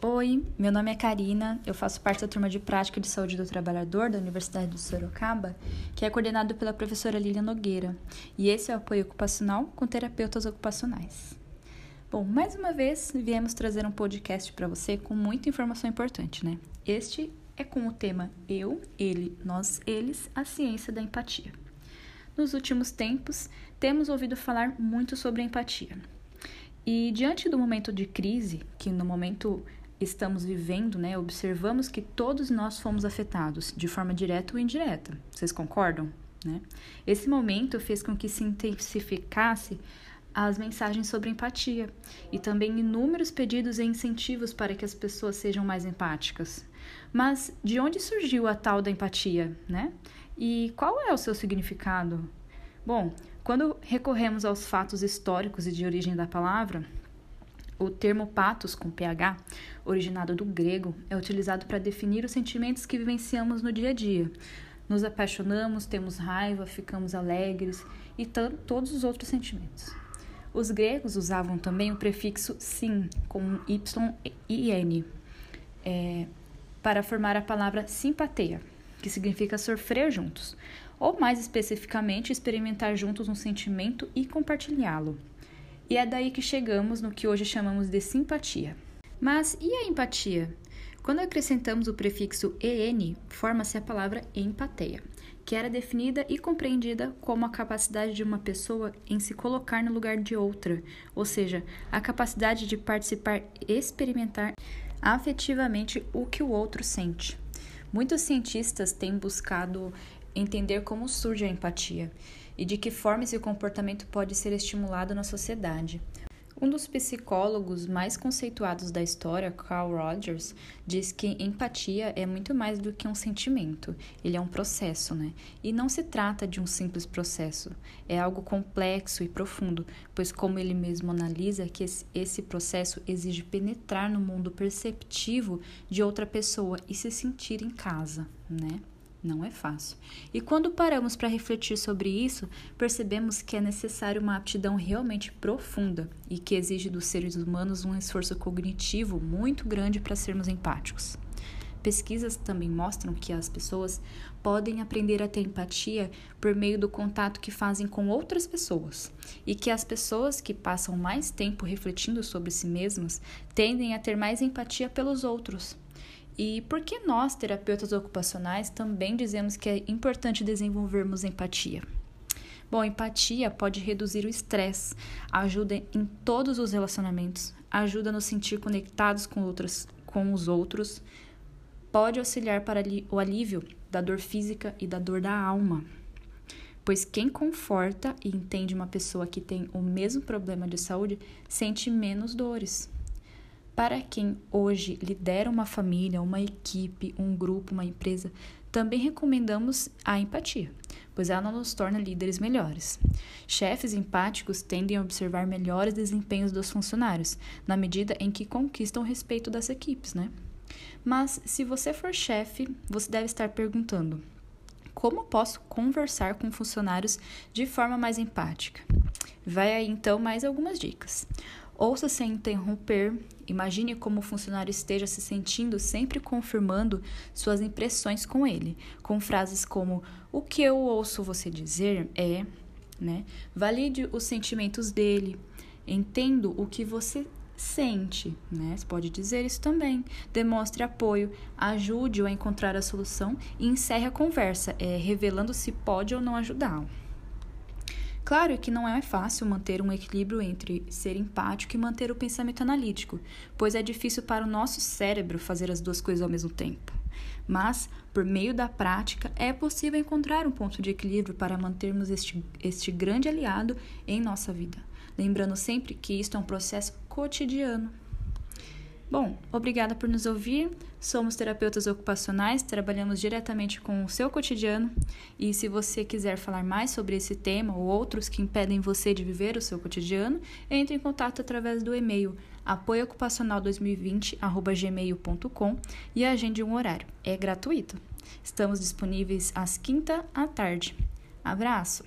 Oi, meu nome é Karina, eu faço parte da turma de Prática de Saúde do Trabalhador da Universidade de Sorocaba, que é coordenado pela professora Lilian Nogueira, e esse é o apoio ocupacional com terapeutas ocupacionais. Bom, mais uma vez viemos trazer um podcast para você com muita informação importante, né? Este é com o tema Eu, Ele, Nós, Eles, a ciência da empatia. Nos últimos tempos, temos ouvido falar muito sobre empatia. E diante do momento de crise, que no momento estamos vivendo, né, observamos que todos nós fomos afetados, de forma direta ou indireta. Vocês concordam? Né? Esse momento fez com que se intensificasse as mensagens sobre empatia e também inúmeros pedidos e incentivos para que as pessoas sejam mais empáticas. Mas de onde surgiu a tal da empatia, né? E qual é o seu significado? Bom, quando recorremos aos fatos históricos e de origem da palavra, o termo patos com ph, originado do grego, é utilizado para definir os sentimentos que vivenciamos no dia a dia. Nos apaixonamos, temos raiva, ficamos alegres e todos os outros sentimentos. Os gregos usavam também o prefixo sim, com y e n, é, para formar a palavra simpatia, que significa sofrer juntos, ou mais especificamente, experimentar juntos um sentimento e compartilhá-lo. E é daí que chegamos no que hoje chamamos de simpatia. Mas e a empatia? Quando acrescentamos o prefixo en, forma-se a palavra empatia, que era definida e compreendida como a capacidade de uma pessoa em se colocar no lugar de outra, ou seja, a capacidade de participar, experimentar afetivamente o que o outro sente. Muitos cientistas têm buscado entender como surge a empatia e de que forma esse comportamento pode ser estimulado na sociedade. Um dos psicólogos mais conceituados da história, Carl Rogers, diz que empatia é muito mais do que um sentimento, ele é um processo, né? E não se trata de um simples processo, é algo complexo e profundo, pois, como ele mesmo analisa, que esse processo exige penetrar no mundo perceptivo de outra pessoa e se sentir em casa, né? Não é fácil. E quando paramos para refletir sobre isso, percebemos que é necessário uma aptidão realmente profunda e que exige dos seres humanos um esforço cognitivo muito grande para sermos empáticos. Pesquisas também mostram que as pessoas podem aprender a ter empatia por meio do contato que fazem com outras pessoas, e que as pessoas que passam mais tempo refletindo sobre si mesmas tendem a ter mais empatia pelos outros. E por que nós, terapeutas ocupacionais, também dizemos que é importante desenvolvermos empatia? Bom, empatia pode reduzir o estresse, ajuda em todos os relacionamentos, ajuda a nos sentir conectados com, outros, com os outros, pode auxiliar para o alívio da dor física e da dor da alma. Pois quem conforta e entende uma pessoa que tem o mesmo problema de saúde sente menos dores. Para quem hoje lidera uma família, uma equipe, um grupo, uma empresa, também recomendamos a empatia, pois ela nos torna líderes melhores. Chefes empáticos tendem a observar melhores desempenhos dos funcionários, na medida em que conquistam o respeito das equipes, né? Mas se você for chefe, você deve estar perguntando: como posso conversar com funcionários de forma mais empática? Vai aí então mais algumas dicas. Ouça sem interromper. Imagine como o funcionário esteja se sentindo, sempre confirmando suas impressões com ele, com frases como: O que eu ouço você dizer é. Né? Valide os sentimentos dele. Entendo o que você sente, né? Você pode dizer isso também. Demonstre apoio, ajude-o a encontrar a solução e encerre a conversa, é, revelando se pode ou não ajudá-lo. Claro que não é fácil manter um equilíbrio entre ser empático e manter o pensamento analítico, pois é difícil para o nosso cérebro fazer as duas coisas ao mesmo tempo. Mas, por meio da prática, é possível encontrar um ponto de equilíbrio para mantermos este, este grande aliado em nossa vida. Lembrando sempre que isto é um processo cotidiano. Bom, obrigada por nos ouvir. Somos terapeutas ocupacionais, trabalhamos diretamente com o seu cotidiano. E se você quiser falar mais sobre esse tema ou outros que impedem você de viver o seu cotidiano, entre em contato através do e-mail apoioocupacional2020@gmail.com e agende um horário. É gratuito. Estamos disponíveis às quinta à tarde. Abraço.